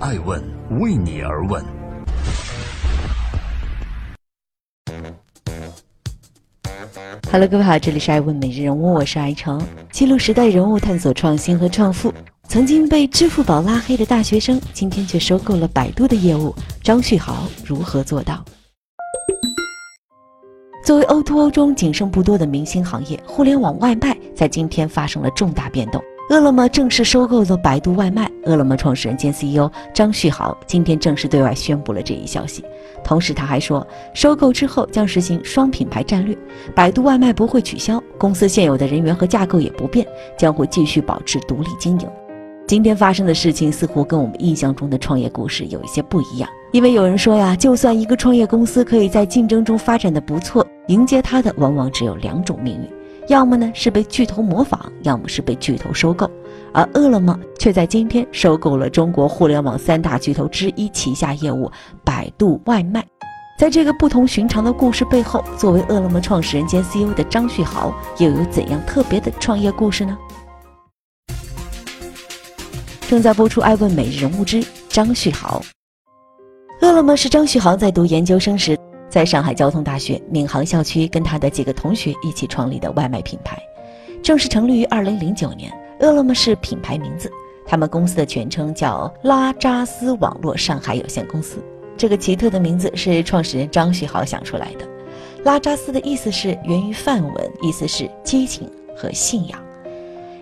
爱问为你而问。Hello，各位好，这里是爱问每日人物，我是爱成，记录时代人物，探索创新和创富。曾经被支付宝拉黑的大学生，今天却收购了百度的业务。张旭豪如何做到？作为 O2O 中仅剩不多的明星行业，互联网外卖在今天发生了重大变动。饿了么正式收购了百度外卖。饿了么创始人兼 CEO 张旭豪今天正式对外宣布了这一消息。同时，他还说，收购之后将实行双品牌战略，百度外卖不会取消，公司现有的人员和架构也不变，将会继续保持独立经营。今天发生的事情似乎跟我们印象中的创业故事有一些不一样，因为有人说呀，就算一个创业公司可以在竞争中发展的不错，迎接它的往往只有两种命运。要么呢是被巨头模仿，要么是被巨头收购，而饿了么却在今天收购了中国互联网三大巨头之一旗下业务百度外卖。在这个不同寻常的故事背后，作为饿了么创始人兼 CEO 的张旭豪又有怎样特别的创业故事呢？正在播出《爱问每日人物之张旭豪》。饿了么是张旭豪在读研究生时。在上海交通大学闵行校区，跟他的几个同学一起创立的外卖品牌，正式成立于二零零九年。饿了么是品牌名字，他们公司的全称叫拉扎斯网络上海有限公司。这个奇特的名字是创始人张旭豪想出来的。拉扎斯的意思是源于梵文，意思是激情和信仰。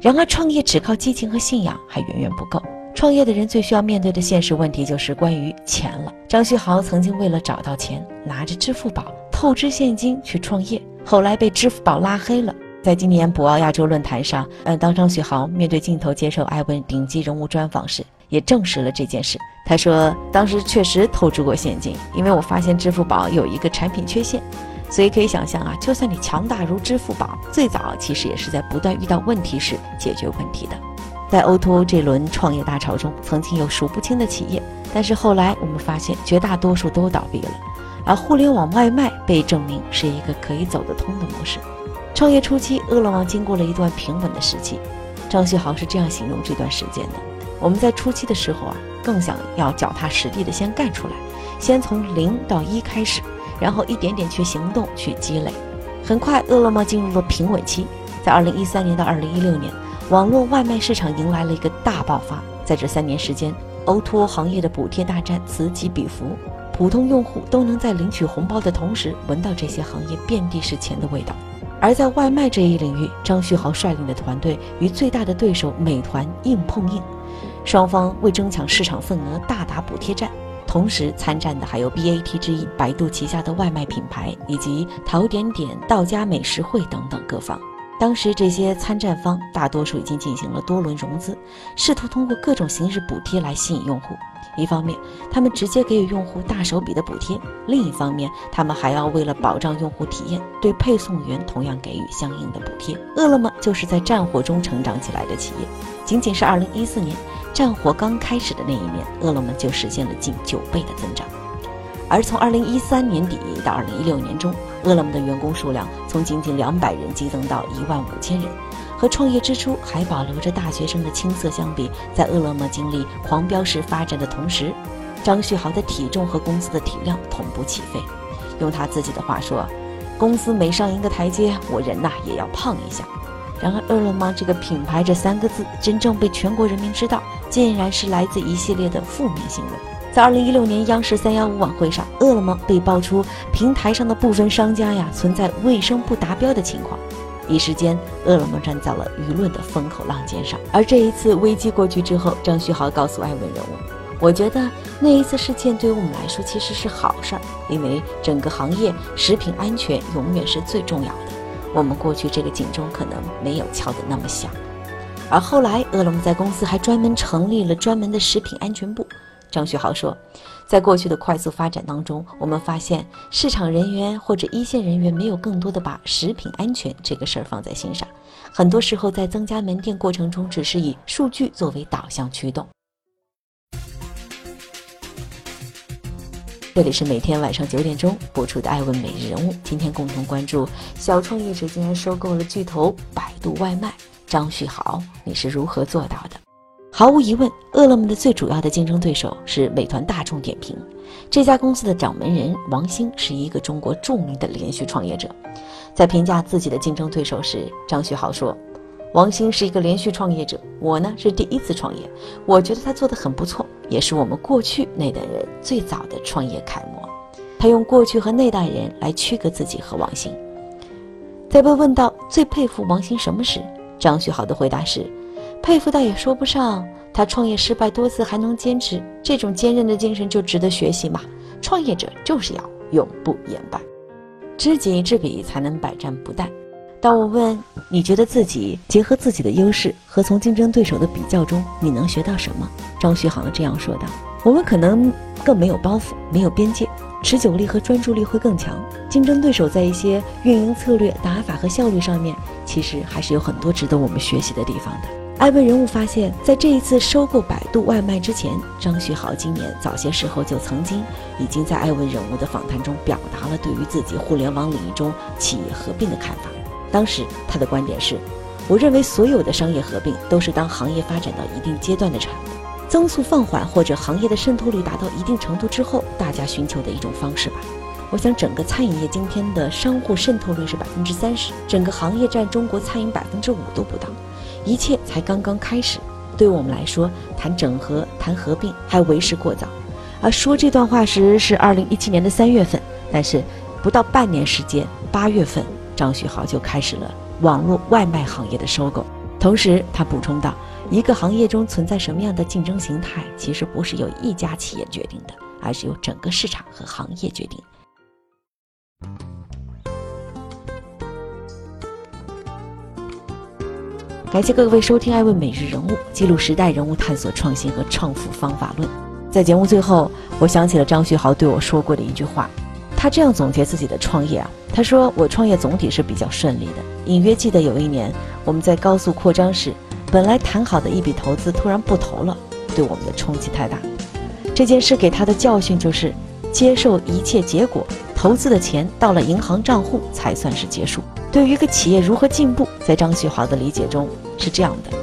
然而，创业只靠激情和信仰还远远不够。创业的人最需要面对的现实问题就是关于钱了。张旭豪曾经为了找到钱，拿着支付宝透支现金去创业，后来被支付宝拉黑了。在今年博鳌亚洲论坛上，嗯，当张旭豪面对镜头接受艾问顶级人物专访时，也证实了这件事。他说，当时确实透支过现金，因为我发现支付宝有一个产品缺陷，所以可以想象啊，就算你强大如支付宝，最早其实也是在不断遇到问题时解决问题的。在 O2O 这轮创业大潮中，曾经有数不清的企业，但是后来我们发现绝大多数都倒闭了，而互联网外卖被证明是一个可以走得通的模式。创业初期，饿了么经过了一段平稳的时期。张旭豪是这样形容这段时间的：我们在初期的时候啊，更想要脚踏实地的先干出来，先从零到一开始，然后一点点去行动去积累。很快，饿了么进入了平稳期，在2013年到2016年。网络外卖市场迎来了一个大爆发，在这三年时间，O2O 行业的补贴大战此起彼伏，普通用户都能在领取红包的同时闻到这些行业遍地是钱的味道。而在外卖这一领域，张旭豪率领的团队与最大的对手美团硬碰硬，双方为争抢市场份额大打补贴战，同时参战的还有 BAT 之一百度旗下的外卖品牌，以及淘点点、到家美食汇等等各方。当时这些参战方大多数已经进行了多轮融资，试图通过各种形式补贴来吸引用户。一方面，他们直接给予用户大手笔的补贴；另一方面，他们还要为了保障用户体验，对配送员同样给予相应的补贴。饿了么就是在战火中成长起来的企业，仅仅是2014年战火刚开始的那一年，饿了么就实现了近九倍的增长。而从2013年底到2016年中，饿了么的员工数量从仅仅两百人激增到一万五千人。和创业之初还保留着大学生的青涩相比，在饿了么经历狂飙式发展的同时，张旭豪的体重和公司的体量同步起飞。用他自己的话说：“公司每上一个台阶，我人呐也要胖一下。”然而，饿了么这个品牌这三个字真正被全国人民知道，竟然是来自一系列的负面新闻。在二零一六年央视三幺五晚会上，饿了么被爆出平台上的部分商家呀存在卫生不达标的情况，一时间饿了么站在了舆论的风口浪尖上。而这一次危机过去之后，张旭豪告诉艾文人物：“我觉得那一次事件对于我们来说其实是好事儿，因为整个行业食品安全永远是最重要的。我们过去这个警钟可能没有敲得那么响。”而后来，饿了么在公司还专门成立了专门的食品安全部。张旭豪说，在过去的快速发展当中，我们发现市场人员或者一线人员没有更多的把食品安全这个事儿放在心上，很多时候在增加门店过程中，只是以数据作为导向驱动。这里是每天晚上九点钟播出的《爱问每日人物》，今天共同关注小创业者竟然收购了巨头百度外卖，张旭豪，你是如何做到的？毫无疑问，饿了么的最主要的竞争对手是美团大众点评。这家公司的掌门人王兴是一个中国著名的连续创业者。在评价自己的竞争对手时，张旭豪说：“王兴是一个连续创业者，我呢是第一次创业，我觉得他做得很不错，也是我们过去那代人最早的创业楷模。”他用过去和那代人来区隔自己和王兴。在被问到最佩服王兴什么时，张旭豪的回答是。佩服倒也说不上，他创业失败多次还能坚持，这种坚韧的精神就值得学习嘛。创业者就是要永不言败，知己知彼，才能百战不殆。当我问你觉得自己结合自己的优势和从竞争对手的比较中，你能学到什么？张旭航这样说道：“我们可能更没有包袱，没有边界，持久力和专注力会更强。竞争对手在一些运营策略、打法和效率上面，其实还是有很多值得我们学习的地方的。”艾问人物发现，在这一次收购百度外卖之前，张旭豪今年早些时候就曾经已经在艾问人物的访谈中表达了对于自己互联网领域中企业合并的看法。当时他的观点是：我认为所有的商业合并都是当行业发展到一定阶段的产物，增速放缓或者行业的渗透率达到一定程度之后，大家寻求的一种方式吧。我想，整个餐饮业今天的商户渗透率是百分之三十，整个行业占中国餐饮百分之五都不到。一切才刚刚开始，对我们来说，谈整合、谈合并还为时过早。而说这段话时是二零一七年的三月份，但是不到半年时间，八月份，张旭豪就开始了网络外卖行业的收购。同时，他补充道：“一个行业中存在什么样的竞争形态，其实不是由一家企业决定的，而是由整个市场和行业决定。”感谢各位收听《爱问每日人物》，记录时代人物，探索创新和创富方法论。在节目最后，我想起了张旭豪对我说过的一句话，他这样总结自己的创业啊，他说：“我创业总体是比较顺利的。隐约记得有一年我们在高速扩张时，本来谈好的一笔投资突然不投了，对我们的冲击太大。这件事给他的教训就是，接受一切结果，投资的钱到了银行账户才算是结束。对于一个企业如何进步，在张旭豪的理解中。”是这样的，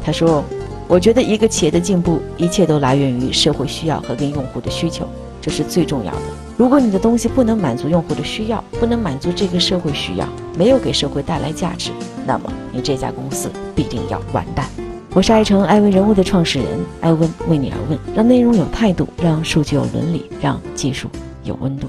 他说：“我觉得一个企业的进步，一切都来源于社会需要和跟用户的需求，这是最重要的。如果你的东西不能满足用户的需要，不能满足这个社会需要，没有给社会带来价值，那么你这家公司必定要完蛋。”我是爱成爱问人物的创始人，爱问为你而问，让内容有态度，让数据有伦理，让技术有温度。